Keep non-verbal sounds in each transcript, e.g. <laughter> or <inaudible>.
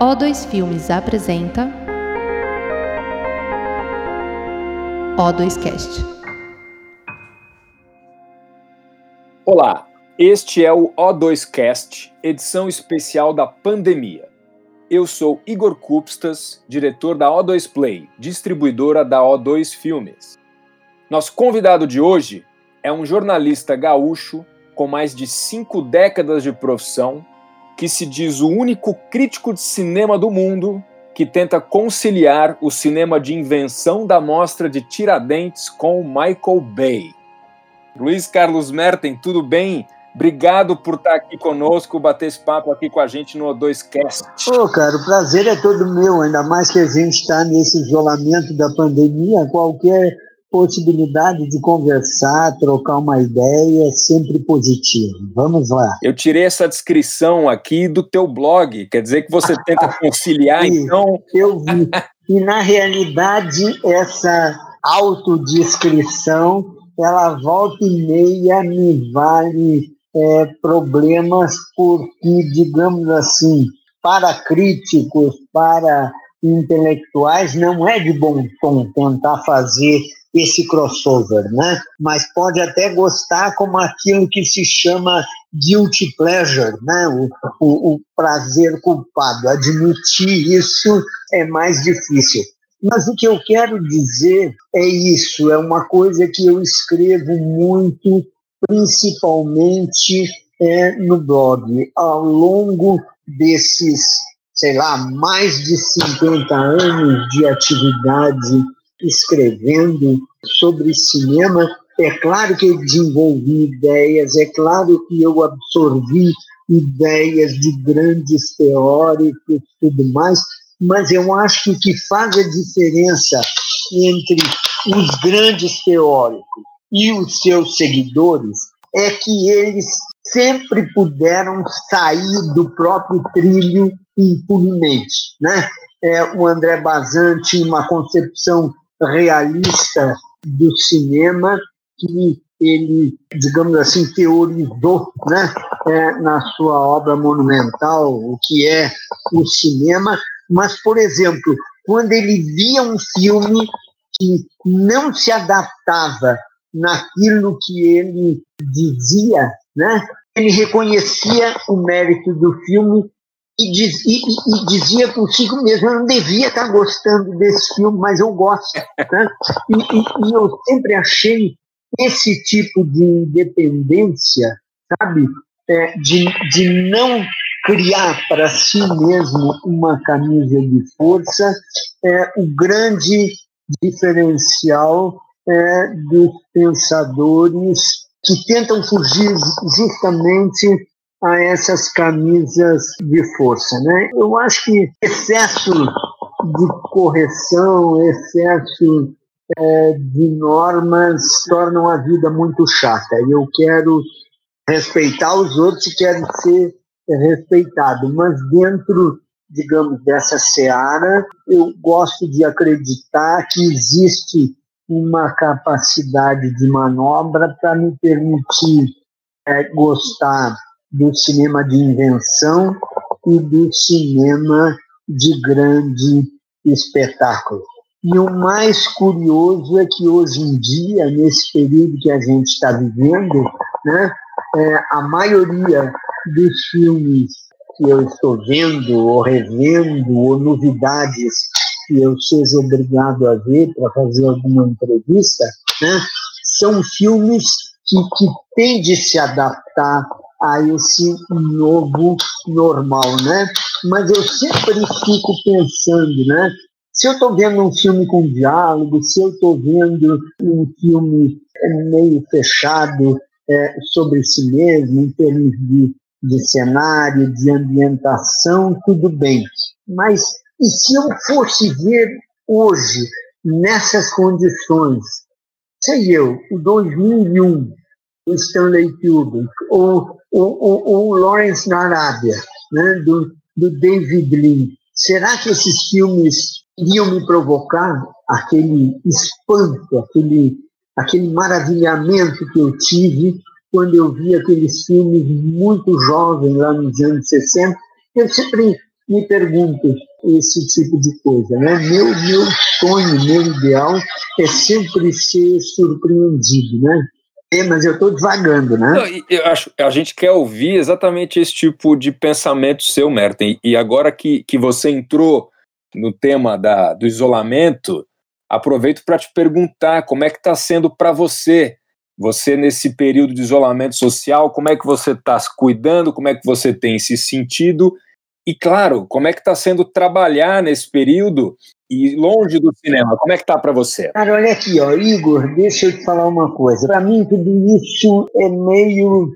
O2 Filmes apresenta O2Cast. Olá, este é o O2Cast, edição especial da pandemia. Eu sou Igor Kupstas, diretor da O2 Play, distribuidora da O2 Filmes. Nosso convidado de hoje é um jornalista gaúcho com mais de cinco décadas de profissão que se diz o único crítico de cinema do mundo que tenta conciliar o cinema de invenção da mostra de Tiradentes com Michael Bay. Luiz Carlos Merten, tudo bem? Obrigado por estar aqui conosco, bater esse papo aqui com a gente no O2Cast. Ô, oh, cara, o prazer é todo meu, ainda mais que a gente está nesse isolamento da pandemia, qualquer possibilidade de conversar, trocar uma ideia é sempre positivo. Vamos lá. Eu tirei essa descrição aqui do teu blog, quer dizer que você tenta <laughs> conciliar, então... Eu vi. E, na realidade, essa autodescrição, ela volta e meia me vale é, problemas porque, digamos assim, para críticos, para intelectuais, não é de bom tom tentar fazer esse crossover, né? Mas pode até gostar como aquilo que se chama guilty pleasure, né? O, o, o prazer culpado. Admitir isso é mais difícil. Mas o que eu quero dizer é isso, é uma coisa que eu escrevo muito, principalmente é, no blog. Ao longo desses, sei lá, mais de 50 anos de atividade escrevendo sobre cinema, é claro que eu desenvolvi ideias, é claro que eu absorvi ideias de grandes teóricos e tudo mais, mas eu acho que o que faz a diferença entre os grandes teóricos e os seus seguidores é que eles sempre puderam sair do próprio trilho impunemente. Né? É, o André Bazin tinha uma concepção realista do cinema que ele, digamos assim, teorizou né, é, na sua obra monumental o que é o cinema, mas, por exemplo, quando ele via um filme que não se adaptava naquilo que ele dizia, né, ele reconhecia o mérito do filme e, diz, e, e, dizia consigo mesmo, eu não devia estar gostando desse filme, mas eu gosto. Né? E, e, eu sempre achei esse tipo de independência, sabe, é, de, de não criar para si mesmo uma camisa de força, é o grande diferencial é, dos pensadores que tentam fugir justamente a essas camisas de força. Né? Eu acho que excesso de correção, excesso é, de normas tornam a vida muito chata. Eu quero respeitar os outros e quero ser respeitado, mas dentro, digamos, dessa seara, eu gosto de acreditar que existe uma capacidade de manobra para me permitir é, gostar do cinema de invenção e do cinema de grande espetáculo. E o mais curioso é que hoje em dia, nesse período que a gente está vivendo, né, é, a maioria dos filmes que eu estou vendo, ou revendo, ou novidades que eu seja obrigado a ver para fazer alguma entrevista, né, são filmes que, que têm de se adaptar a esse novo normal, né? Mas eu sempre fico pensando, né? Se eu estou vendo um filme com diálogo, se eu estou vendo um filme meio fechado é, sobre si mesmo, em termos de, de cenário, de ambientação, tudo bem. Mas e se eu fosse ver hoje, nessas condições, sei eu, o 2001, o Stanley Kubrick, ou o, Lawrence na Arábia, né, do, do David Lean. Será que esses filmes iriam me provocar aquele espanto, aquele, aquele maravilhamento que eu tive quando eu vi aqueles filmes muito jovens lá nos anos 60 Eu sempre me pergunto esse tipo de coisa, né? Meu, meu sonho, meu ideal é sempre ser surpreendido, né? É, mas eu estou devagando, né? eu acho, a gente quer ouvir exatamente esse tipo de pensamento seu, Merten. E agora que, que você entrou no tema da, do isolamento, aproveito para te perguntar como é que está sendo para você você, nesse período de isolamento social, como é que você está se cuidando, como é que você tem se sentido e, claro, como é que está sendo trabalhar nesse período e longe do cinema? Como é que está para você? Cara, olha aqui, ó, Igor, deixa eu te falar uma coisa. Para mim, tudo isso é meio,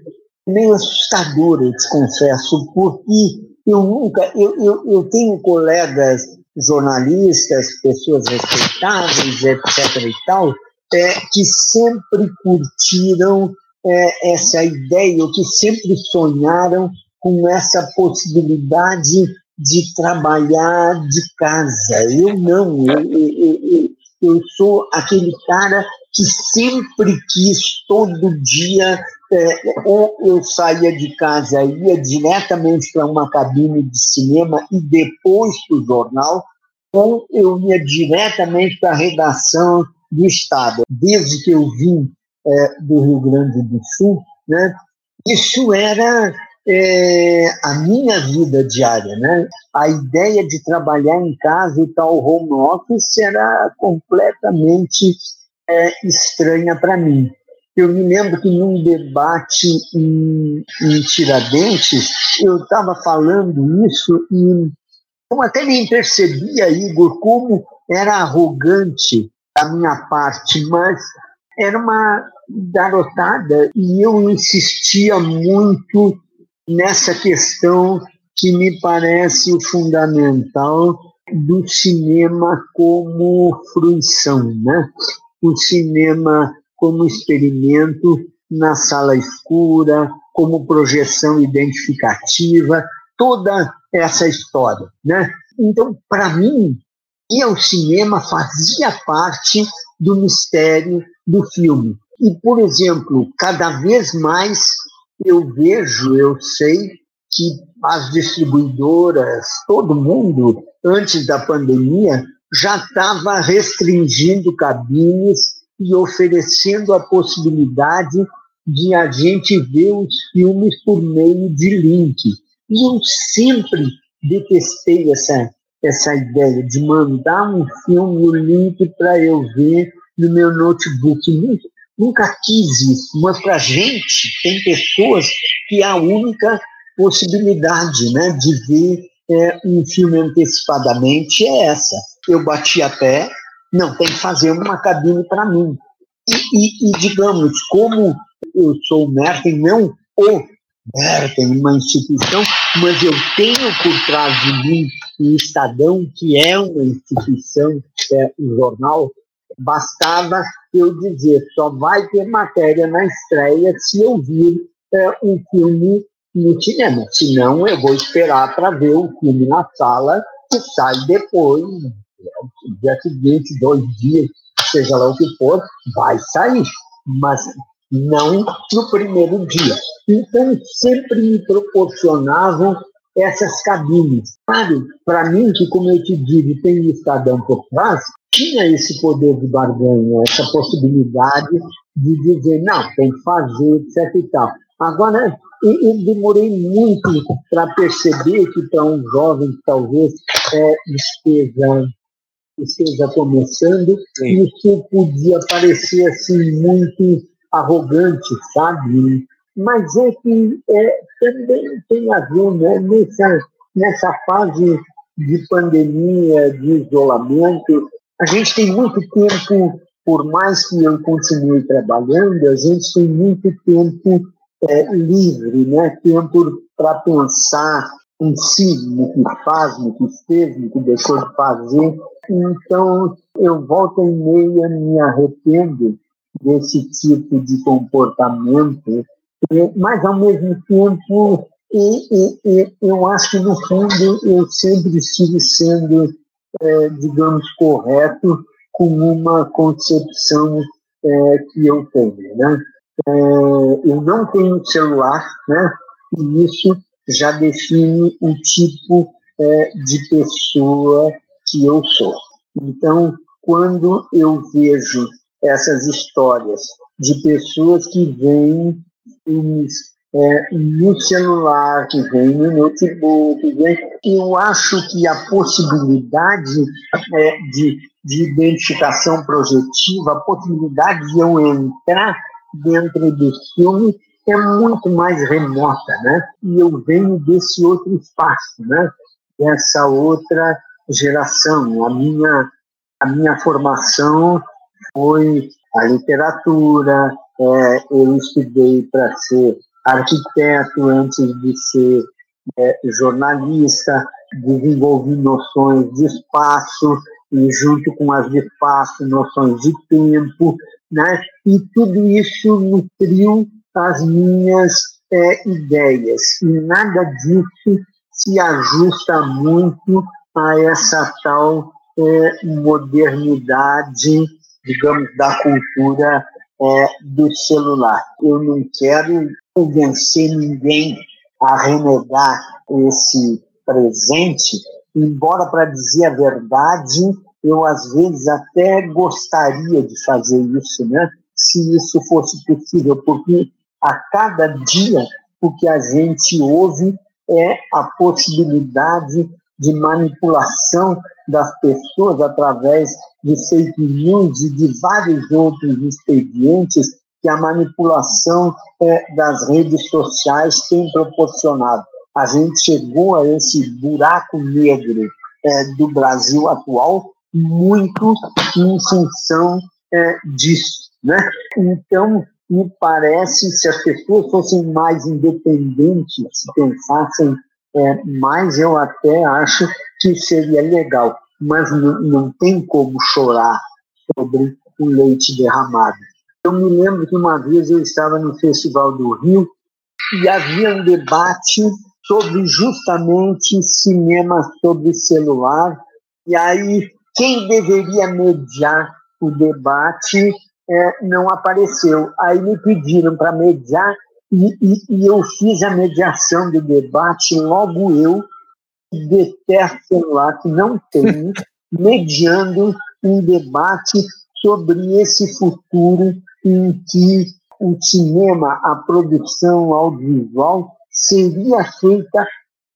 meio assustador, eu te confesso, porque eu nunca, eu, eu, eu tenho colegas jornalistas, pessoas respeitáveis, etc. e tal, é, que sempre curtiram é, essa ideia, ou que sempre sonharam com essa possibilidade de trabalhar de casa. Eu não, eu, eu, eu, eu sou aquele cara que sempre quis, todo dia, é, ou eu saía de casa, ia diretamente para uma cabine de cinema e depois para o jornal, ou eu ia diretamente para a redação do Estado. Desde que eu vim é, do Rio Grande do Sul, né, isso era é, a minha vida diária. Né? A ideia de trabalhar em casa e tal home office era completamente é, estranha para mim. Eu me lembro que num debate em, em Tiradentes, eu estava falando isso e eu até nem percebia, Igor, como era arrogante da minha parte, mas era uma garotada e eu insistia muito nessa questão que me parece fundamental do cinema como fruição, né? O cinema como experimento na sala escura, como projeção identificativa, toda essa história, né? Então, para mim, o cinema fazia parte do mistério do filme. E, por exemplo, cada vez mais eu vejo, eu sei que as distribuidoras, todo mundo, antes da pandemia, já estava restringindo cabines e oferecendo a possibilidade de a gente ver os filmes por meio de link. E eu sempre detestei essa essa ideia de mandar um filme, o link para eu ver no meu notebook. Nunca, nunca quis isso, mas para a gente, tem pessoas que é a única possibilidade né, de ver é, um filme antecipadamente é essa. Eu bati a pé, não, tem que fazer uma cabine para mim. E, e, e, digamos, como eu sou o Merten, não o Merten, uma instituição, mas eu tenho por trás de mim o Estadão, que é uma instituição, é um jornal, bastava eu dizer, só vai ter matéria na estreia se eu vir é, um filme no cinema. Senão, eu vou esperar para ver o filme na sala, que sai depois, dia seguinte, dois dias, seja lá o que for, vai sair. Mas não no primeiro dia. Então, sempre me proporcionavam essas cabines. Sabe, para mim, que como eu te digo, tem um Estadão por trás, tinha esse poder de barganha, essa possibilidade de dizer, não, tem que fazer, etc e tal. Agora, eu demorei muito para perceber que para um jovem que talvez é, esteja, esteja começando, Sim. isso podia parecer assim muito arrogante, sabe? Mas é que é, também tem a ver né, nessa, nessa fase de pandemia, de isolamento. A gente tem muito tempo, por mais que eu continue trabalhando, a gente tem muito tempo é, livre, né? tempo para pensar em si, no que faz, no que fez, no que deixou de fazer. Então, eu volto e meia me arrependo desse tipo de comportamento mas ao mesmo tempo e, e, eu acho que no fundo eu sempre estive sendo, é, digamos, correto com uma concepção é, que eu tenho, né? É, eu não tenho celular, né? E isso já define o tipo é, de pessoa que eu sou. Então, quando eu vejo essas histórias de pessoas que veem filmes é, no celular, que vem no notebook, que vem, eu acho que a possibilidade é, de, de identificação projetiva, a possibilidade de eu entrar dentro do filme é muito mais remota, né? E eu venho desse outro espaço, né? Dessa outra geração. A minha, a minha formação foi a literatura, é, eu estudei para ser arquiteto antes de ser é, jornalista, desenvolvi noções de espaço e junto com as de espaço, noções de tempo, né? E tudo isso nutriu as minhas é, ideias. E nada disso se ajusta muito a essa tal é, modernidade, digamos, da cultura é, do celular. Eu não quero convencer ninguém a renegar esse presente, embora, para dizer a verdade, eu às vezes até gostaria de fazer isso, né? se isso fosse possível, porque a cada dia o que a gente ouve é a possibilidade de manipulação das pessoas através de fake news e de vários outros expedientes que a manipulação é, das redes sociais tem proporcionado. A gente chegou a esse buraco negro é, do Brasil atual muito em função é, disso. Né? Então, me parece, se as pessoas fossem mais independentes, se pensassem é, mais, eu até acho que seria legal. Mas não, não tem como chorar sobre o leite derramado. Eu me lembro que uma vez eu estava no Festival do Rio e havia um debate sobre justamente cinema sobre celular. E aí, quem deveria mediar o debate é, não apareceu. Aí me pediram para mediar e, e, e, eu fiz a mediação do debate, logo eu, detesto celular, que não tenho, <laughs> mediando um debate sobre esse futuro em que o cinema, a produção audiovisual, seria feita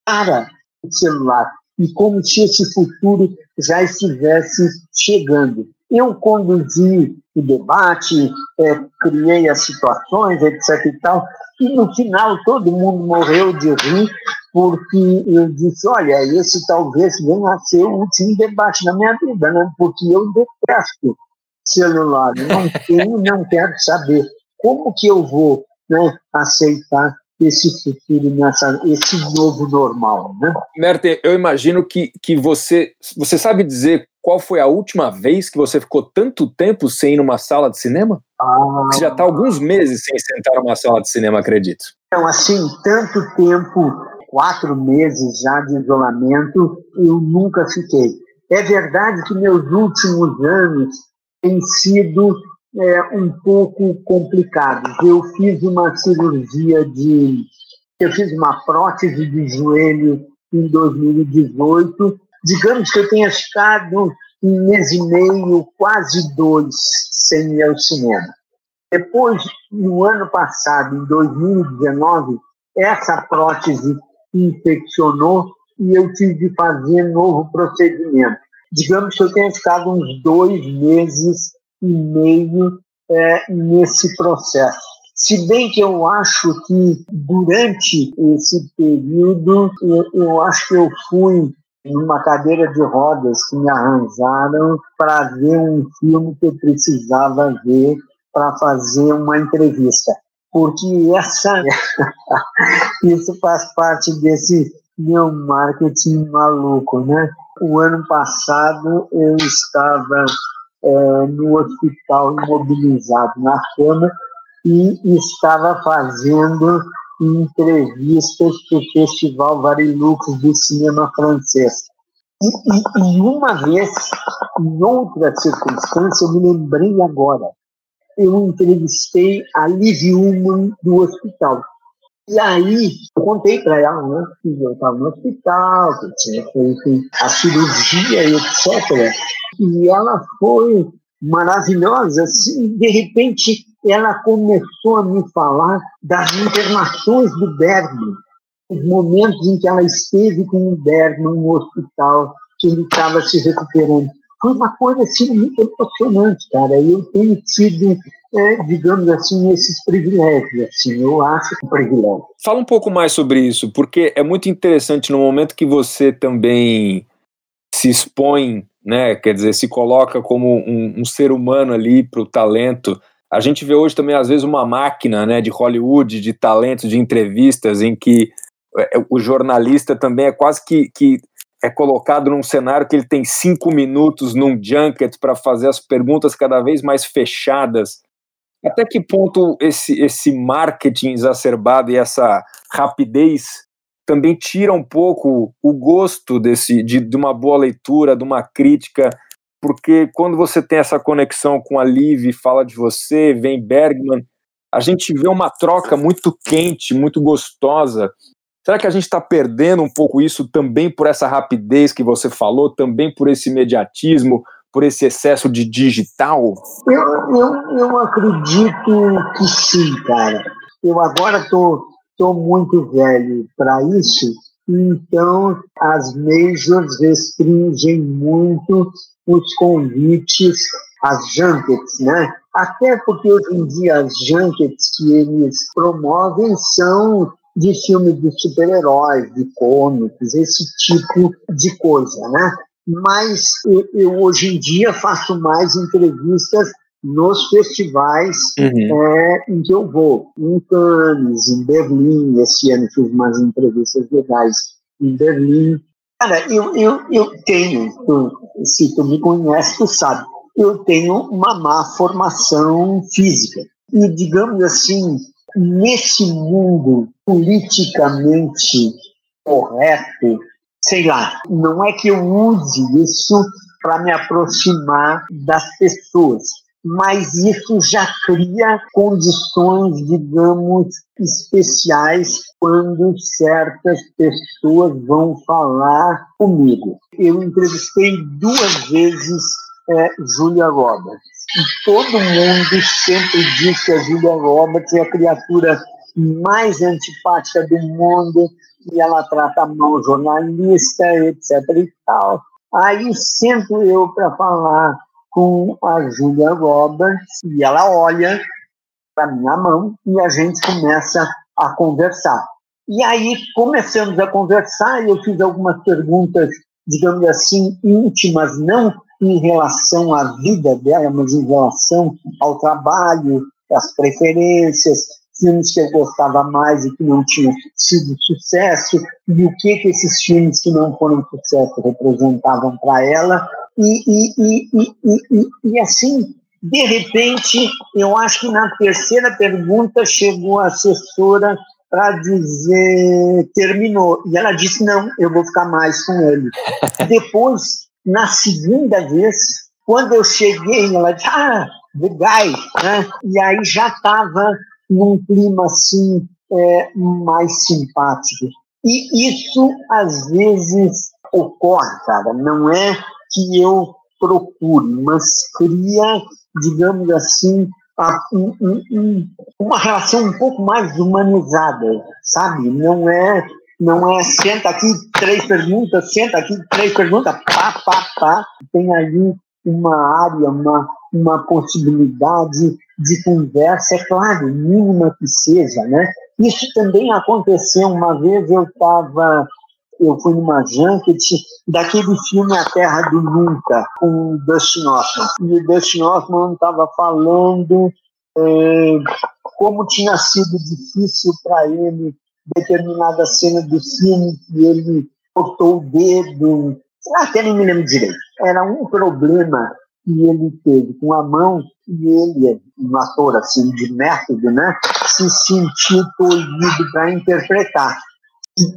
para o celular, e como se esse futuro já estivesse chegando. Eu conduzi o debate, é, criei as situações, etc. e tal, e no final todo mundo morreu de rir, porque eu disse: olha, esse talvez venha a ser o último debate da minha vida, né? porque eu detesto celular. Não tenho, não quero saber. Como que eu vou né, aceitar esse futuro, nessa, esse novo normal, né? Merten, eu imagino que, que você, você sabe dizer qual foi a última vez que você ficou tanto tempo sem ir numa sala de cinema? Ah, você já está alguns meses sem sentar numa sala de cinema, acredito. Então, assim, tanto tempo, quatro meses já de isolamento, eu nunca fiquei. É verdade que meus últimos anos tem sido é, um pouco complicado. Eu fiz uma cirurgia de. Eu fiz uma prótese de joelho em 2018. Digamos que eu tenha ficado um mês e meio, quase dois, sem ir ao cinema. Depois, no ano passado, em 2019, essa prótese infeccionou e eu tive de fazer novo procedimento digamos que eu tenha ficado uns dois meses e meio é, nesse processo. Se bem que eu acho que durante esse período, eu, eu acho que eu fui numa cadeira de rodas que me arranjaram para ver um filme que eu precisava ver para fazer uma entrevista. Porque essa, <laughs> isso faz parte desse meu marketing maluco, né? O ano passado eu estava é, no hospital imobilizado na cama e estava fazendo entrevistas para o Festival Varilux do cinema francês. E, e, e, uma vez, em outra circunstância, eu me lembrei agora, eu entrevistei a Liv Ullmann do hospital. E aí, eu contei para ela né, que eu estava no hospital, que eu tinha feito a cirurgia e etc. E ela foi maravilhosa. Assim, de repente, ela começou a me falar das internações do Bergman, os momentos em que ela esteve com o Bergman no hospital, que ele estava se recuperando. Foi uma coisa assim, muito emocionante, cara. Eu tenho tido é, digamos assim, esses privilégios. Assim, eu acho um privilégio. Fala um pouco mais sobre isso, porque é muito interessante no momento que você também se expõe, né, quer dizer, se coloca como um, um ser humano ali para o talento. A gente vê hoje também, às vezes, uma máquina né, de Hollywood, de talentos, de entrevistas, em que é, o jornalista também é quase que, que é colocado num cenário que ele tem cinco minutos num junket para fazer as perguntas cada vez mais fechadas. Até que ponto esse, esse marketing exacerbado e essa rapidez também tira um pouco o gosto desse, de, de uma boa leitura, de uma crítica, porque quando você tem essa conexão com a Liv, fala de você, vem Bergman, a gente vê uma troca muito quente, muito gostosa. Será que a gente está perdendo um pouco isso também por essa rapidez que você falou, também por esse imediatismo, por esse excesso de digital? Eu, eu, eu acredito que sim, cara. Eu agora tô, tô muito velho para isso, então as majors restringem muito os convites às junkets, né? Até porque hoje em dia as junkets que eles promovem são de filmes de super-heróis, de cômics, esse tipo de coisa, né? mas eu, eu, hoje em dia faço mais entrevistas nos festivais uhum. é, em que eu vou, em Cannes, em Berlim, esse ano fiz umas entrevistas legais em Berlim. Cara, eu, eu, eu tenho, tu, se tu me conhece, tu sabe, eu tenho uma má formação física. E, digamos assim, nesse mundo politicamente correto, sei lá, não é que eu use isso para me aproximar das pessoas, mas isso já cria condições, digamos, especiais quando certas pessoas vão falar comigo. Eu entrevistei duas vezes é, Julia Roberts. E todo mundo sempre diz que a Julia Roberts é a criatura mais antipática do mundo, e ela trata mal jornalista, etc. e tal. Aí sento eu para falar com a Julia Roberts e ela olha para minha mão e a gente começa a conversar. E aí começamos a conversar e eu fiz algumas perguntas, digamos assim, íntimas, não em relação à vida dela, mas em relação ao trabalho, às preferências, filmes que eu gostava mais e que não tinham sido sucesso, e o que, que esses filmes que não foram sucesso representavam para ela. E, e, e, e, e, assim, de repente, eu acho que na terceira pergunta chegou a assessora para dizer terminou. E ela disse: não, eu vou ficar mais com ele. <laughs> Depois, na segunda vez, quando eu cheguei, ela disse: ah, the guy. Né? E aí já estava num clima assim é, mais simpático. E isso às vezes ocorre, cara. Não é que eu procure, mas cria, digamos assim, um, um, uma relação um pouco mais humanizada, sabe? Não é, não é senta aqui três perguntas, senta aqui três perguntas, pá, pá, pá. Tem ali uma área, uma, uma possibilidade de conversa, é claro, mínima que seja, né? Isso também aconteceu uma vez, eu estava, eu fui numa junket daquele filme A Terra do Nunca, com o Dustin Hoffman. E o Dustin Hoffman estava falando é, como tinha sido difícil para ele determinada cena do filme que ele botou o dedo, até nem me lembro direito. Era um problema que ele teve com a mão e ele, um ator assim de método, né, se sentiu tolhido para interpretar.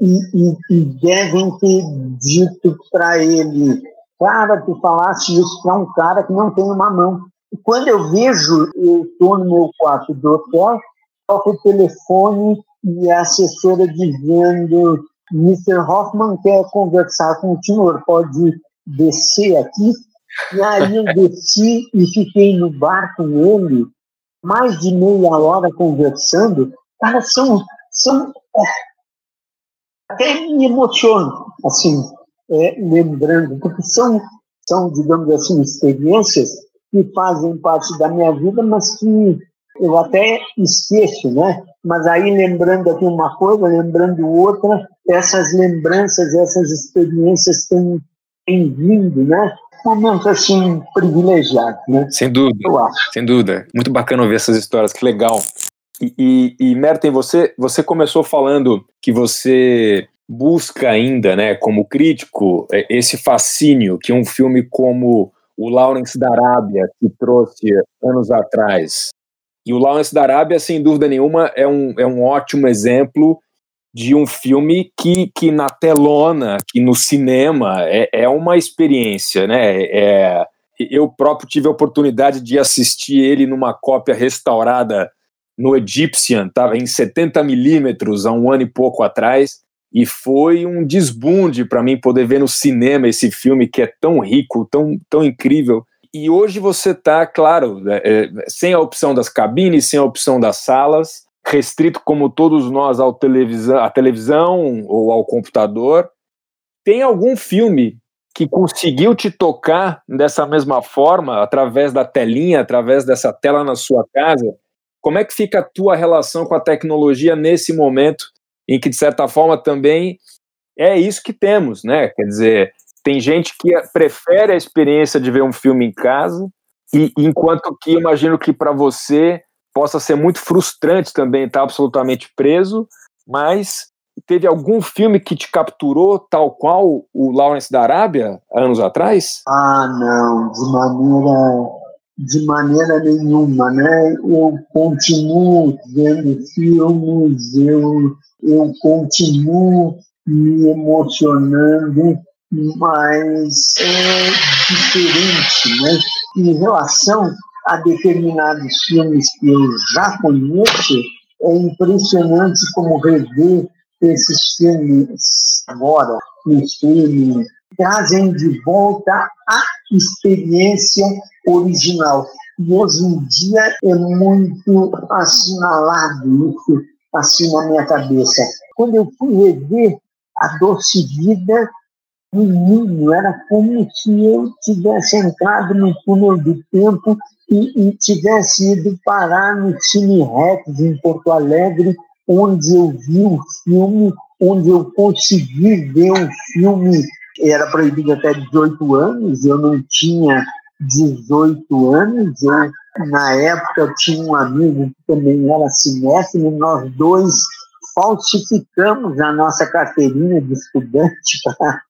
E, e, e, devem ter dito para ele, cara, tu falasse isso para um cara que não tem uma mão. E quando eu vejo, eu estou no meu quarto do hotel, toco o telefone e a assessora dizendo: Mr. Hoffman quer conversar com o senhor, pode descer aqui? E aí eu desci e fiquei no bar com ele, mais de meia hora conversando. Cara, são. são é, até me emociono, assim, é, lembrando, porque são, são, digamos assim, experiências que fazem parte da minha vida, mas que eu até esqueço, né? Mas aí lembrando aqui uma coisa, lembrando outra, essas lembranças, essas experiências têm, têm vindo, né? Momento assim privilegiado, né? Sem dúvida. Sem dúvida. Muito bacana ouvir essas histórias, que legal. E, e, e Merten, você, você começou falando que você busca ainda, né, como crítico, é, esse fascínio que um filme como o Lawrence da Arábia que trouxe anos atrás e o Lawrence da Arábia, sem dúvida nenhuma, é um, é um ótimo exemplo de um filme que, que na telona, que no cinema, é, é uma experiência, né? É, eu próprio tive a oportunidade de assistir ele numa cópia restaurada no Egyptian, estava em 70 milímetros há um ano e pouco atrás, e foi um desbunde para mim poder ver no cinema esse filme que é tão rico, tão, tão incrível, e hoje você está, claro, é, é, sem a opção das cabines, sem a opção das salas, restrito como todos nós ao televisão, à televisão ou ao computador. Tem algum filme que conseguiu te tocar dessa mesma forma, através da telinha, através dessa tela na sua casa? Como é que fica a tua relação com a tecnologia nesse momento em que, de certa forma, também é isso que temos, né? Quer dizer, tem gente que prefere a experiência de ver um filme em casa, e enquanto que imagino que para você possa ser muito frustrante também estar absolutamente preso, mas teve algum filme que te capturou tal qual o Lawrence da Arábia anos atrás? Ah, não, de maneira de maneira nenhuma, né? Eu continuo vendo filmes, eu eu continuo me emocionando mas é diferente, né? Em relação a determinados filmes que eu já conheço, é impressionante como rever esses filmes agora, no streaming, trazem de volta a experiência original. E hoje em dia é muito assinalado isso assim na minha cabeça. Quando eu fui rever A Doce Vida, menino, era como se eu tivesse entrado no túnel do tempo e, e tivesse ido parar no Cine Rex em Porto Alegre, onde eu vi o filme, onde eu consegui ver um filme, era proibido até 18 anos, eu não tinha 18 anos, eu, na época tinha um amigo que também era cinéfilo, nós dois falsificamos a nossa carteirinha de estudante <laughs> para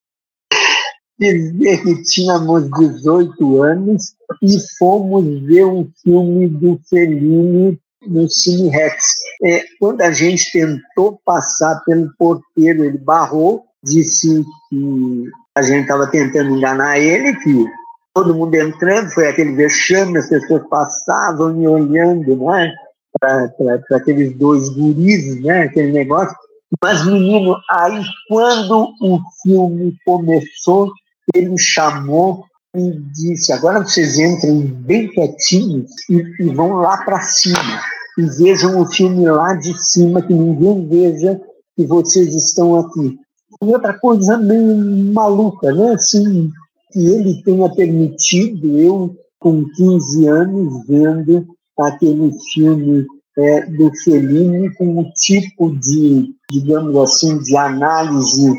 dizer que tínhamos 18 anos e fomos ver um filme do Fellini no Cine Rex. É, quando a gente tentou passar pelo porteiro, ele barrou, disse que a gente estava tentando enganar ele, que todo mundo entrando, foi aquele vexame, as pessoas passavam e olhando, né? Para aqueles dois guris, né? Aquele negócio. Mas, menino, aí quando o filme começou, ele me chamou e disse: agora vocês entrem bem quietinhos e, e vão lá para cima e vejam o filme lá de cima, que ninguém veja que vocês estão aqui. E outra coisa meio maluca, né? Assim, que ele tenha permitido eu, com 15 anos, vendo aquele filme é, do Fellini com um tipo de, digamos assim, de análise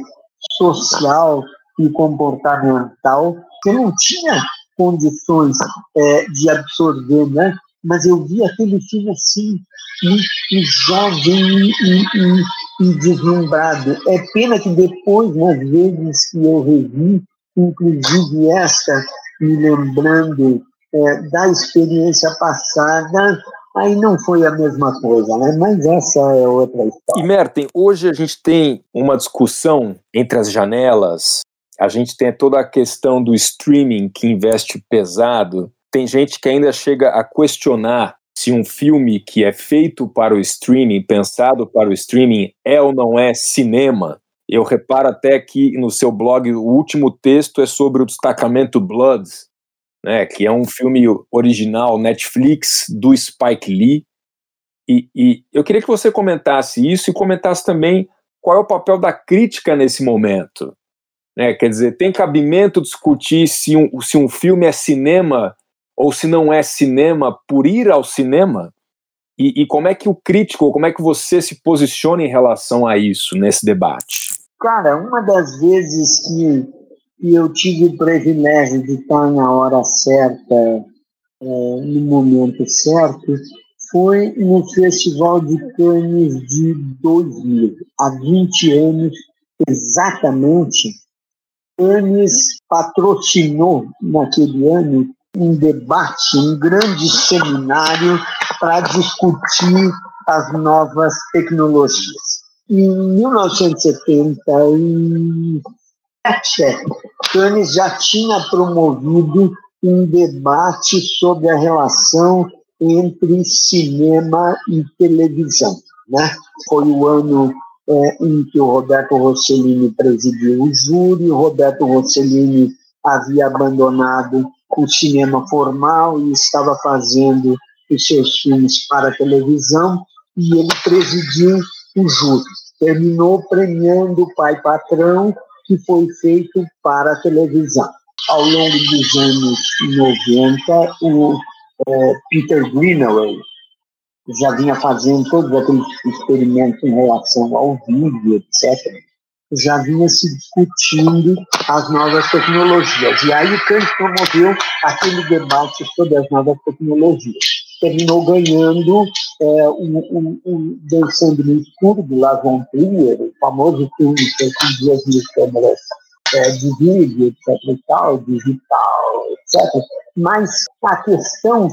social e comportamental que eu não tinha condições é, de absorver, né? Mas eu vi aquele filme assim, muito jovem e, e, e deslumbrado. É pena que depois, nas vezes que eu revi, inclusive esta, me lembrando é, da experiência passada, aí não foi a mesma coisa, né? Mas essa é outra história. E Merten, hoje a gente tem uma discussão entre as janelas a gente tem toda a questão do streaming que investe pesado. Tem gente que ainda chega a questionar se um filme que é feito para o streaming, pensado para o streaming, é ou não é cinema. Eu reparo até que no seu blog o último texto é sobre o destacamento Bloods, né, que é um filme original Netflix do Spike Lee. E, e eu queria que você comentasse isso e comentasse também qual é o papel da crítica nesse momento. Né? Quer dizer, tem cabimento discutir se um, se um filme é cinema ou se não é cinema por ir ao cinema? E, e, como é que o crítico, como é que você se posiciona em relação a isso nesse debate? Cara, uma das vezes que, que eu tive o privilégio de estar na hora certa, é, no momento certo, foi no Festival de Cannes de 2000, há 20 anos exatamente. Cannes patrocinou naquele ano um debate, um grande seminário para discutir as novas tecnologias. Em 1977, Cannes já tinha promovido um debate sobre a relação entre cinema e televisão. Né? Foi o ano é, em que o Roberto Rossellini presidiu o júri, o Roberto Rossellini havia abandonado o cinema formal e estava fazendo os seus filmes para a televisão, e ele presidiu o júri. Terminou premiando o Pai Patrão, que foi feito para a televisão. Ao longo dos anos 90, o é, Peter Greenaway já vinha fazendo todos aqueles experimentos em relação ao vídeo, etc já vinha se discutindo as novas tecnologias. E aí o Kant promoveu aquele debate sobre as novas tecnologias. Terminou ganhando é, um, um, Dançando no Escuro, do Lavon Trier, o famoso filme que com mil câmeras é, de vídeo, etc. Tal, digital, etc. Mas a questão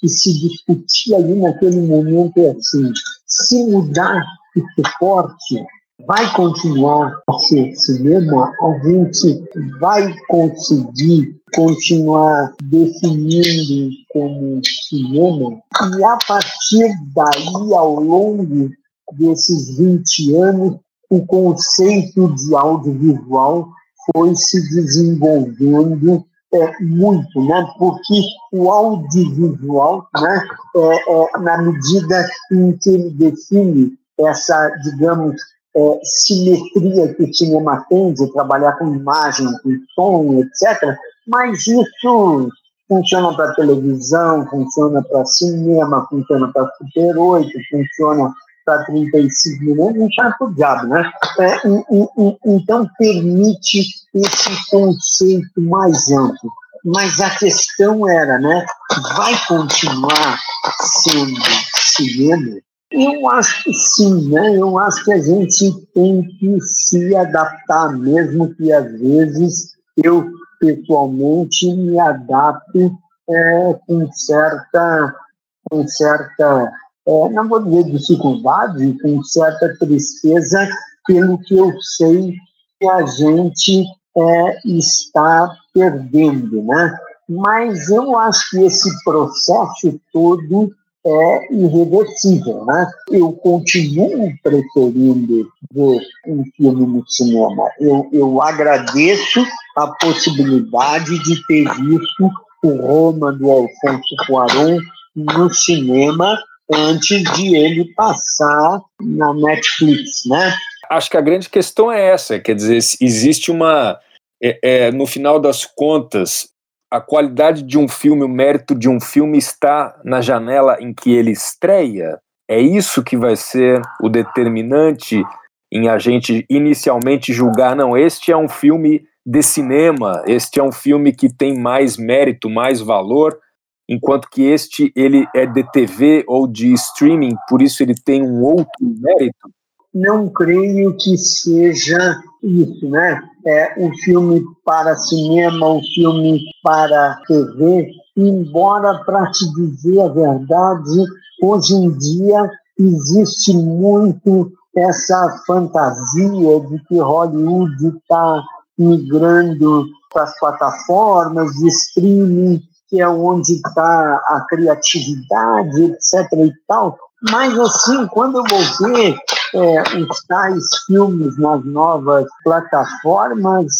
que se discutia ali naquele momento é assim: se mudar o suporte vai continuar a ser cinema, a gente vai conseguir continuar definindo como cinema e a partir daí, ao longo desses 20 anos, o conceito de audiovisual foi se desenvolvendo é, muito, né? porque o audiovisual, né, é, é, na medida em que ele define essa, digamos, é, simetria que o cinema tem de trabalhar com imagem, com som, etc. Mas isso funciona para televisão, funciona para cinema, funciona para Super 8, funciona para 35 milhões, não sabe o diabo, né? É, então permite esse conceito mais amplo. Mas a questão era, né? Vai continuar sendo cinema? Eu acho que sim, né? Eu acho que a gente tem que se adaptar, mesmo que às vezes eu pessoalmente me adapte é, com certa, com certa, é, não vou dizer dificuldade, com certa tristeza pelo que eu sei que a gente é, está perdendo, né? Mas eu acho que esse processo todo é irreversível, né? Eu continuo preferindo ver um filme no cinema. Eu, eu agradeço a possibilidade de ter visto o Roma do Alfonso Cuarón no cinema antes de ele passar na Netflix, né? Acho que a grande questão é essa, quer dizer, existe uma, é, é, no final das contas, a qualidade de um filme, o mérito de um filme está na janela em que ele estreia? É isso que vai ser o determinante em a gente inicialmente julgar, não, este é um filme de cinema, este é um filme que tem mais mérito, mais valor, enquanto que este ele é de TV ou de streaming, por isso ele tem um outro mérito? Não creio que seja isso, né? É um filme para cinema, um filme para TV, embora, para te dizer a verdade, hoje em dia existe muito essa fantasia de que Hollywood está migrando para as plataformas de streaming que é onde está a criatividade, etc. e tal. Mas, assim, quando eu vou ver é, os tais filmes nas novas plataformas,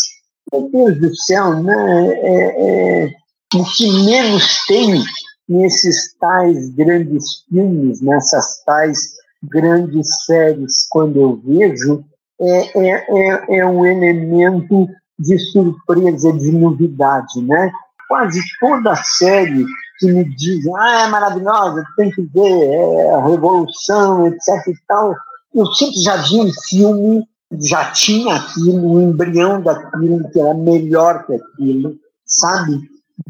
meu Deus do céu, né? É, é, o que menos tem nesses tais grandes filmes, nessas tais grandes séries, quando eu vejo, é, é, é, é um elemento de surpresa, de novidade, né? Quase toda série que me diz, ah, é maravilhosa, tem que ver, é a revolução, etc e tal, eu sempre já vi um filme, já tinha aquilo, o embrião daquilo, que era melhor que aquilo, sabe?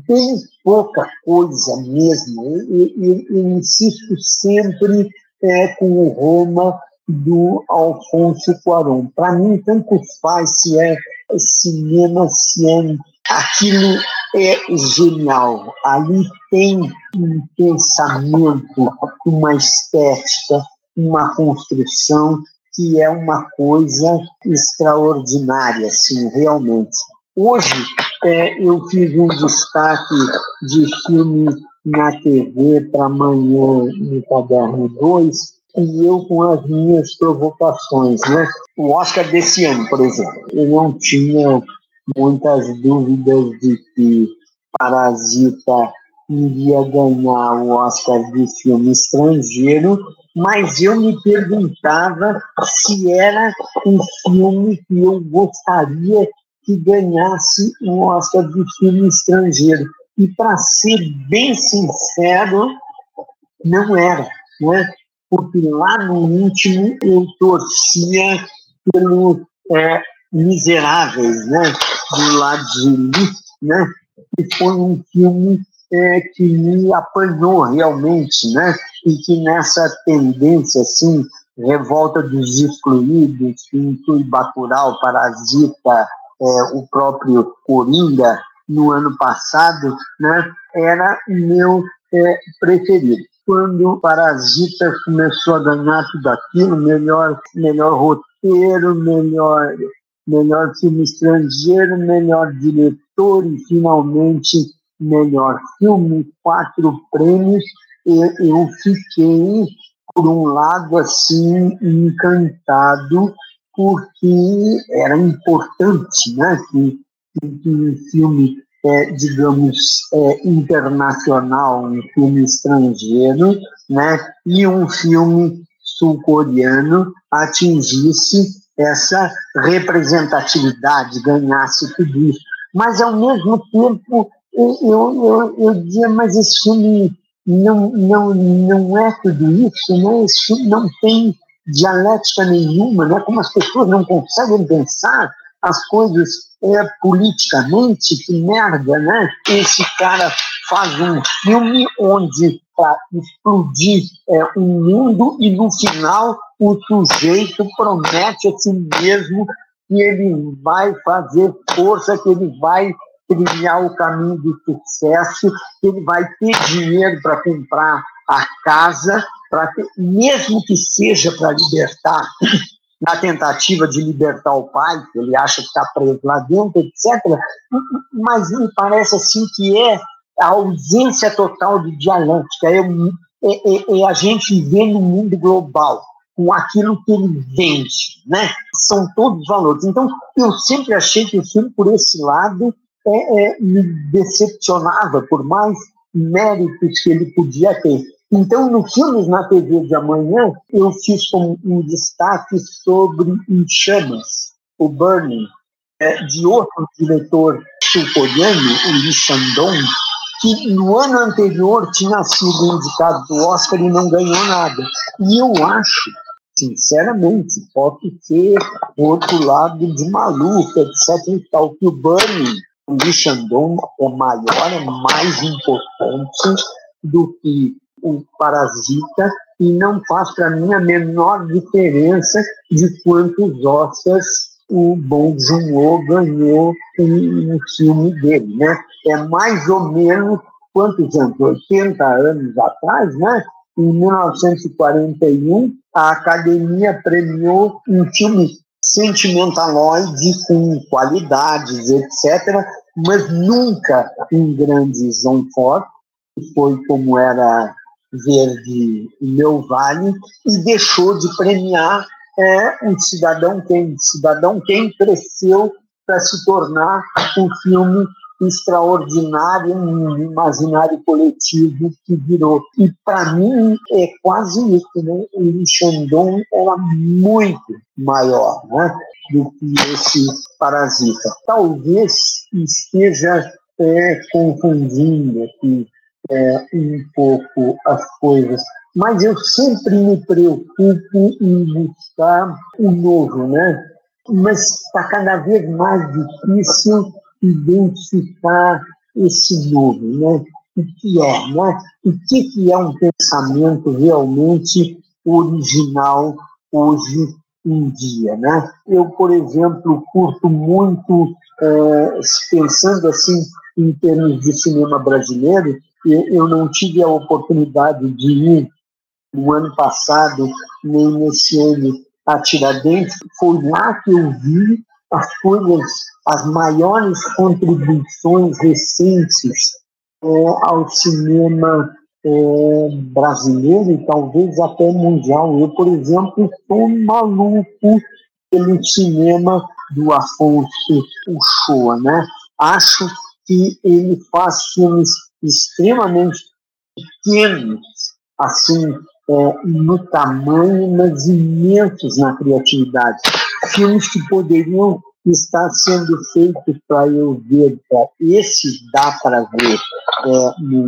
Bem pouca coisa mesmo. Eu, eu insisto sempre é, com o Roma do Alfonso Cuarón. Para mim, tanto faz se é cinema, se é aquilo é genial. Ali tem um pensamento, uma estética, uma construção que é uma coisa extraordinária, assim, realmente. Hoje, é, eu fiz um destaque de filme na TV para amanhã no Caderno 2, e eu com as minhas provocações. Né? O Oscar desse ano, por exemplo, eu não tinha muitas dúvidas de que Parasita iria ganhar o Oscar de filme estrangeiro, mas eu me perguntava se era um filme que eu gostaria que ganhasse um Oscar de filme estrangeiro. E, para ser bem sincero, não era, né? porque lá no íntimo eu torcia pelos é, Miseráveis, né? do Ladjili, né? que foi um filme é, que me apanhou realmente, né? e que nessa tendência, assim, revolta dos excluídos, que inclui Parasita, é, o próprio Coringa, no ano passado, né, era meu é, preferido. Quando Parasita começou a ganhar tudo aquilo, melhor, melhor roteiro, melhor, melhor filme estrangeiro, melhor diretor e finalmente melhor filme, quatro prêmios, eu, fiquei, por um lado, assim, encantado, porque era importante né, que, que um filme, é, digamos, é, internacional, um filme estrangeiro, né, e um filme sul-coreano atingisse essa representatividade, ganhasse tudo isso. Mas, ao mesmo tempo, eu, eu, eu, dizia, mas esse filme não, não, não é tudo isso, né? esse filme não tem dialética nenhuma, né? como as pessoas não conseguem pensar as coisas é, politicamente, que merda, né? Esse cara faz um filme onde para explodir é, um mundo e no final o sujeito promete a si mesmo que ele vai fazer força, que ele vai trilhar o caminho do sucesso, ele vai ter dinheiro para comprar a casa, ter, mesmo que seja para libertar, na tentativa de libertar o pai, que ele acha que está preso lá dentro, etc. Mas me parece assim que é a ausência total de dialética, é, é, é, é a gente viver no mundo global com aquilo que ele vende, né? São todos valores. Então, eu sempre achei que o filme, por esse lado, é, é, me decepcionava, por mais méritos que ele podia ter. Então, no Filmes na TV de Amanhã, eu fiz um, um destaque sobre Em Chamas, o Burning, é, de outro diretor sul-coreano, o Lee Shandong, que no ano anterior tinha sido indicado do Oscar e não ganhou nada. E eu acho, sinceramente, pode ser outro lado de maluco, etc. E tal, que o Burning o Xandong é maior, é mais importante do que o Parasita e não faz para mim a menor diferença de quantos Oscars o Bong Joon-ho ganhou no filme dele, né? É mais ou menos quantos anos? 80 anos atrás, né? Em 1941, a Academia premiou um filme sentimentaloide com qualidades, etc., mas nunca um grande Zonfort, que foi como era Verde Meu Vale, e deixou de premiar é, um cidadão quem? Cidadão quem cresceu para se tornar um filme extraordinário, um imaginário coletivo que virou. E para mim é quase isso, né? O Lixandon era muito maior né? do que esse parasita. Talvez esteja é, confundindo aqui é, um pouco as coisas, mas eu sempre me preocupo em buscar o novo, né? Mas está cada vez mais difícil identificar esse novo, né? O que é, né? O que, que é um pensamento realmente original hoje em dia, né? Eu, por exemplo, curto muito, é, pensando assim em termos de cinema brasileiro, eu não tive a oportunidade de ir no ano passado, nem nesse ano, a Tiradentes. Foi lá que eu vi as coisas as maiores contribuições recentes é, ao cinema é, brasileiro e talvez até mundial. Eu, por exemplo, sou maluco pelo cinema do Afonso Uchoa, né? Acho que ele faz filmes extremamente pequenos, assim, é, no tamanho, mas imensos na criatividade. Filmes que poderiam está sendo feito para eu ver, pra, esse dá para ver é, no,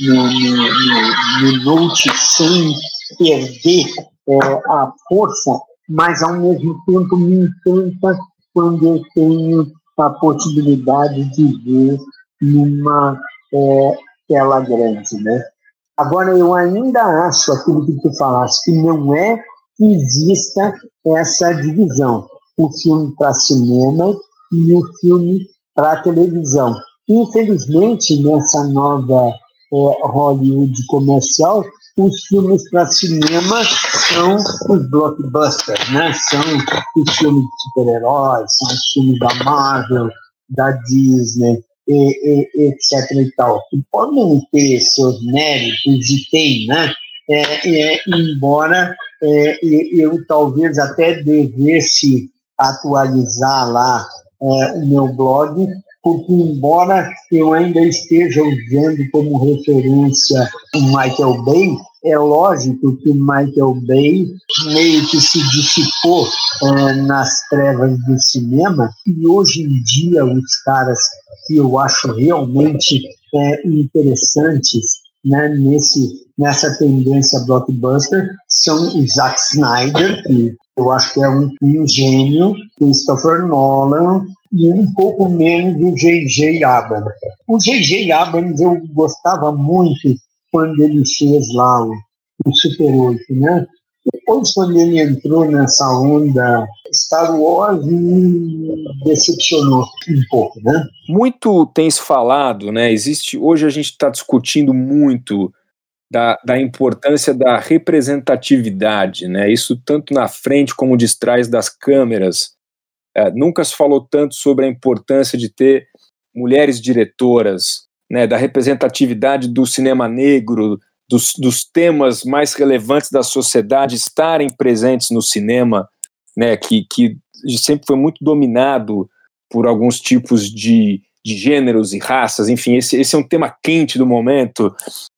no, no, no, Note sem perder é, a força, mas ao mesmo tempo me encanta quando eu tenho a possibilidade de ver numa é, tela grande, né? Agora, eu ainda acho aquilo que tu falaste, que não é exista essa divisão o filme para cinema e o filme para televisão. Infelizmente, nessa nova é, Hollywood comercial, os filmes para cinema são os blockbusters, né? São os filmes de super-heróis, são os filmes da Marvel, da Disney, e, e, etc. e tal. Que podem ter seus méritos e tem, né? É, é, embora é, eu talvez até devesse atualizar lá é, o meu blog, porque embora eu ainda esteja usando como referência o Michael Bay, é lógico que Michael Bay meio que se dissipou é, nas trevas do cinema e hoje em dia os caras que eu acho realmente é, interessantes né, nesse, nessa tendência blockbuster são o Zack Snyder, que eu acho que é um, um gênio, Christopher Nolan, e um pouco menos do J.J. Abrams. O J.J. Abrams eu gostava muito quando ele fez lá o, o Super 8, né? Depois, quando ele entrou nessa onda Star Wars, me decepcionou um pouco, né? Muito tem se falado, né? Existe hoje a gente está discutindo muito da, da importância da representatividade, né? Isso tanto na frente como de trás das câmeras. É, nunca se falou tanto sobre a importância de ter mulheres diretoras, né? Da representatividade do cinema negro, dos, dos temas mais relevantes da sociedade estarem presentes no cinema, né? Que, que sempre foi muito dominado por alguns tipos de, de gêneros e raças, enfim, esse, esse é um tema quente do momento.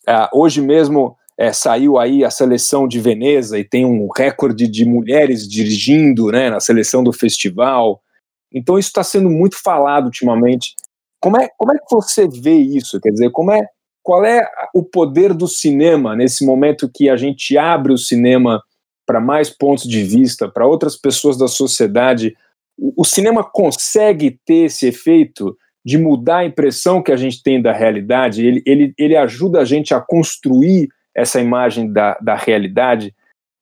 Uh, hoje mesmo é, saiu aí a seleção de Veneza e tem um recorde de mulheres dirigindo né, na seleção do festival. Então isso está sendo muito falado ultimamente. Como é, como é que você vê isso? Quer dizer, como é, qual é o poder do cinema nesse momento que a gente abre o cinema para mais pontos de vista, para outras pessoas da sociedade? O, cinema consegue ter esse efeito de mudar a impressão que a gente tem da realidade, ele, ele, ele ajuda a gente a construir essa imagem da, da realidade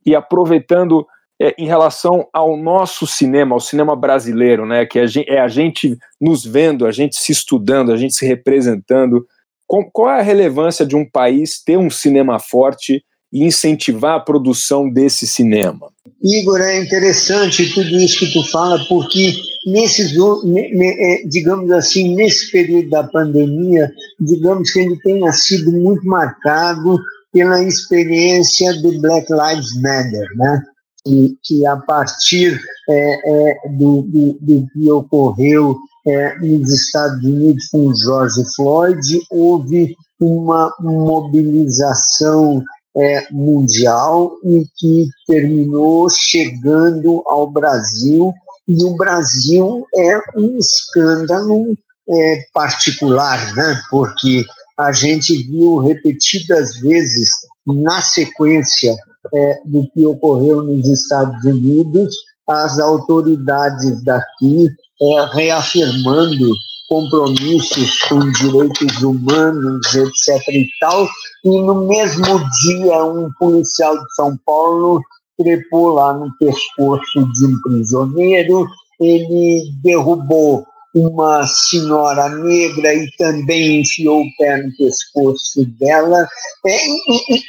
e aproveitando é, em relação ao nosso cinema, ao cinema brasileiro, né, que é a gente nos vendo, a gente se estudando, a gente se representando. Qual é a relevância de um país ter um cinema forte e incentivar a produção desse cinema? Igor, é interessante tudo isso que tu fala, porque nesses, é, digamos assim, nesse período da pandemia, digamos que ele tenha sido muito marcado pela experiência do Black Lives Matter, né? Que, que a partir é, é, do, do, do, que ocorreu é, nos Estados Unidos com George Floyd, houve uma mobilização é, mundial e que terminou chegando ao Brasil. E o Brasil é um escândalo é, particular, né? porque a gente viu repetidas vezes, na sequência é, do que ocorreu nos Estados Unidos, as autoridades daqui é, reafirmando compromissos com direitos humanos, etc. e tal, e no mesmo dia um policial de São Paulo trepou lá no pescoço de um prisioneiro, ele derrubou uma senhora negra e também enfiou o pé no pescoço dela. É,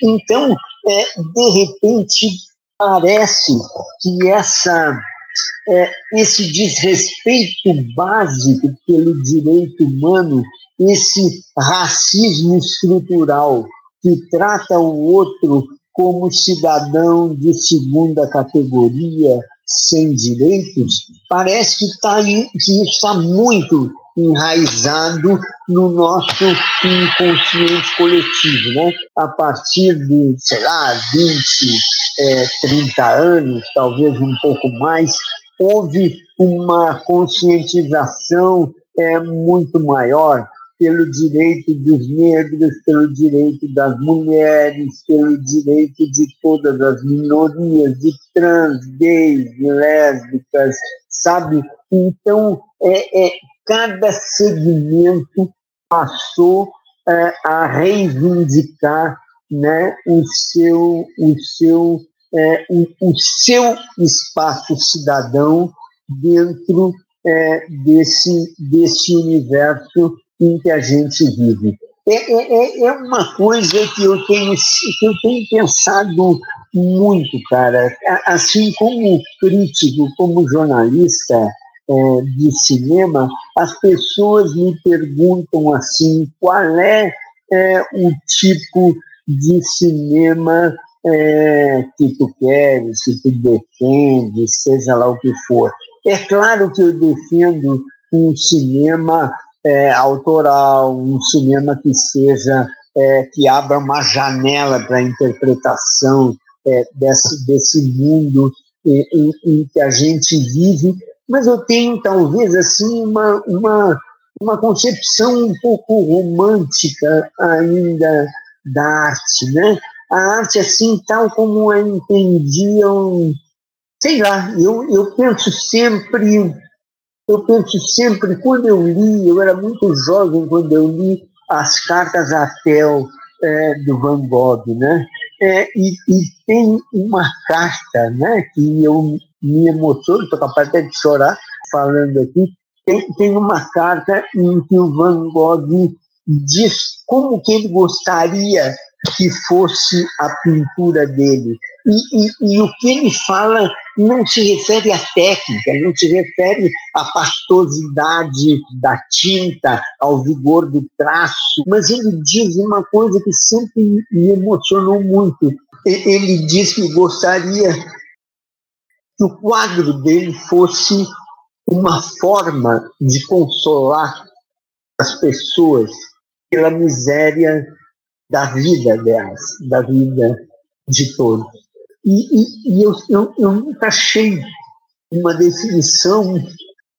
então, é, de repente, parece que essa é, esse desrespeito básico pelo direito humano, esse racismo estrutural que trata o outro como cidadão de segunda categoria, sem direitos, parece que, tá, que está muito enraizado no nosso inconsciente coletivo, né? A partir de, sei lá, 20, é, 30 anos, talvez um pouco mais, houve uma conscientização é, muito maior pelo direito dos negros, pelo direito das mulheres, pelo direito de todas as minorias, de trans, gays, lésbicas, sabe? Então, é, é cada segmento passou é, a reivindicar né, o seu, o seu, é, o, o, seu espaço cidadão dentro é, desse, desse universo em que a gente vive. É, é, é, é uma coisa que eu tenho, que eu tenho pensado muito, cara. Assim como crítico, como jornalista é, de cinema, as pessoas me perguntam assim, qual é, é o tipo de cinema é, que tu queres, que tu defende, seja lá o que for. É claro que eu defendo um cinema é, autoral, um cinema que seja é, que abra uma janela para a interpretação é, desse, desse mundo em, em, em, que a gente vive, mas eu tenho talvez assim uma, uma, uma concepção um pouco romântica ainda da arte, né? A arte assim tal como a entendiam, sei lá, eu, eu penso sempre eu penso sempre, quando eu li, eu era muito jovem quando eu li as cartas a Tel é, do Van Gogh, né? É, e, e, tem uma carta, né, que eu me emociono, estou capaz até de chorar falando aqui. Tem, tem uma carta em que o Van Gogh diz como que ele gostaria que fosse a pintura dele. E, e, e, o que ele fala não se refere à técnica, não se refere à pastosidade da tinta, ao vigor do traço, mas ele diz uma coisa que sempre me emocionou muito. Ele diz que gostaria que o quadro dele fosse uma forma de consolar as pessoas pela miséria da vida delas, da vida de todos. E, e, e eu, eu, eu nunca achei uma definição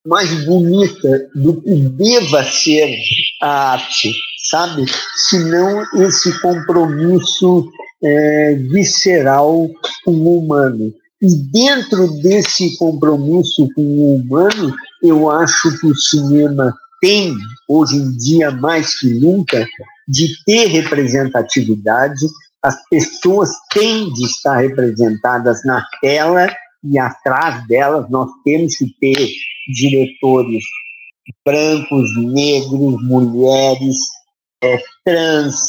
mais bonita do que deva ser a arte, sabe? Senão esse compromisso é, visceral com o humano. E dentro desse compromisso com o humano, eu acho que o cinema tem, hoje em dia mais que nunca, de ter representatividade, as pessoas têm de estar representadas na tela e atrás delas nós temos que ter diretores brancos, negros, mulheres, é, trans,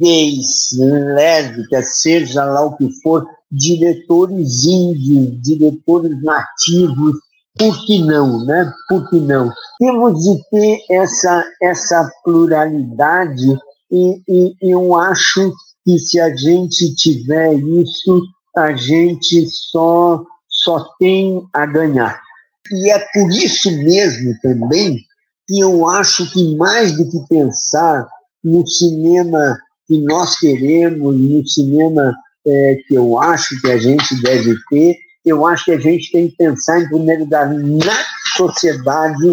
gays, lésbicas, seja lá o que for, diretores índios, diretores nativos, por que não, né? Por que não? Temos de ter essa, essa pluralidade e, e, eu acho que se a gente tiver isso, a gente só, só tem a ganhar. E é por isso mesmo também que eu acho que mais do que pensar no cinema que nós queremos, no cinema é, que eu acho que a gente deve ter, eu acho que a gente tem que pensar, em primeiro lugar, na sociedade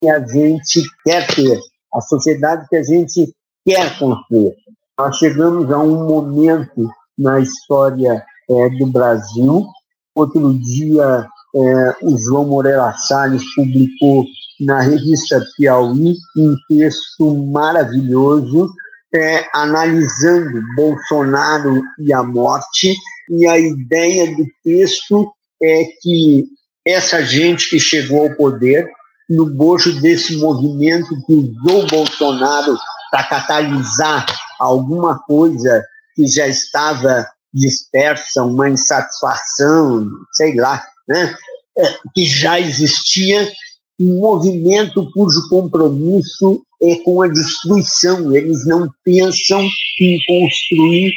que a gente quer ter, a sociedade que a gente quer construir. Nós chegamos a um momento na história é, do Brasil. Outro dia, é, o João Moreira Salles publicou na revista Piauí um texto maravilhoso é, analisando Bolsonaro e a morte, e a ideia do texto é que essa gente que chegou ao poder, no bojo desse movimento que usou Bolsonaro para catalisar alguma coisa que já estava dispersa, uma insatisfação, sei lá, né? É, que já existia um movimento cujo compromisso é com a destruição. Eles não pensam em construir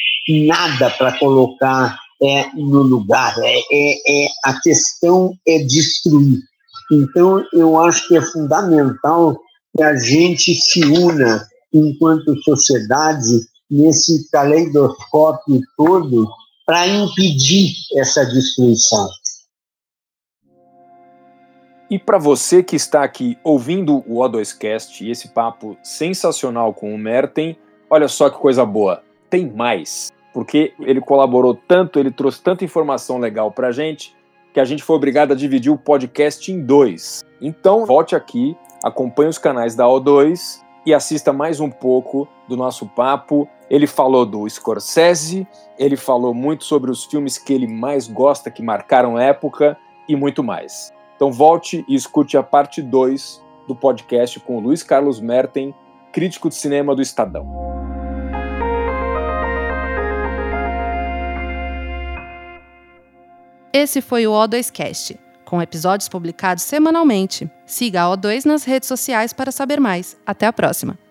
nada para colocar é, no lugar. É, é, é, a questão é destruir. Então, eu acho que é fundamental que a gente se una enquanto sociedade nesse caleidoscópio todo para impedir essa destruição. E para você que está aqui ouvindo o O2Cast e esse papo sensacional com o Merten, olha só que coisa boa, tem mais. Porque ele colaborou tanto, ele trouxe tanta informação legal para a gente, que a gente foi obrigado a dividir o podcast em dois. Então, volte aqui, acompanhe os canais da O2 e assista mais um pouco do nosso papo. Ele falou do Scorsese, ele falou muito sobre os filmes que ele mais gosta, que marcaram época e muito mais. Então volte e escute a parte 2 do podcast com o Luiz Carlos Merten, crítico de cinema do Estadão. Esse foi o O2Cast, com episódios publicados semanalmente. Siga a O2 nas redes sociais para saber mais. Até a próxima!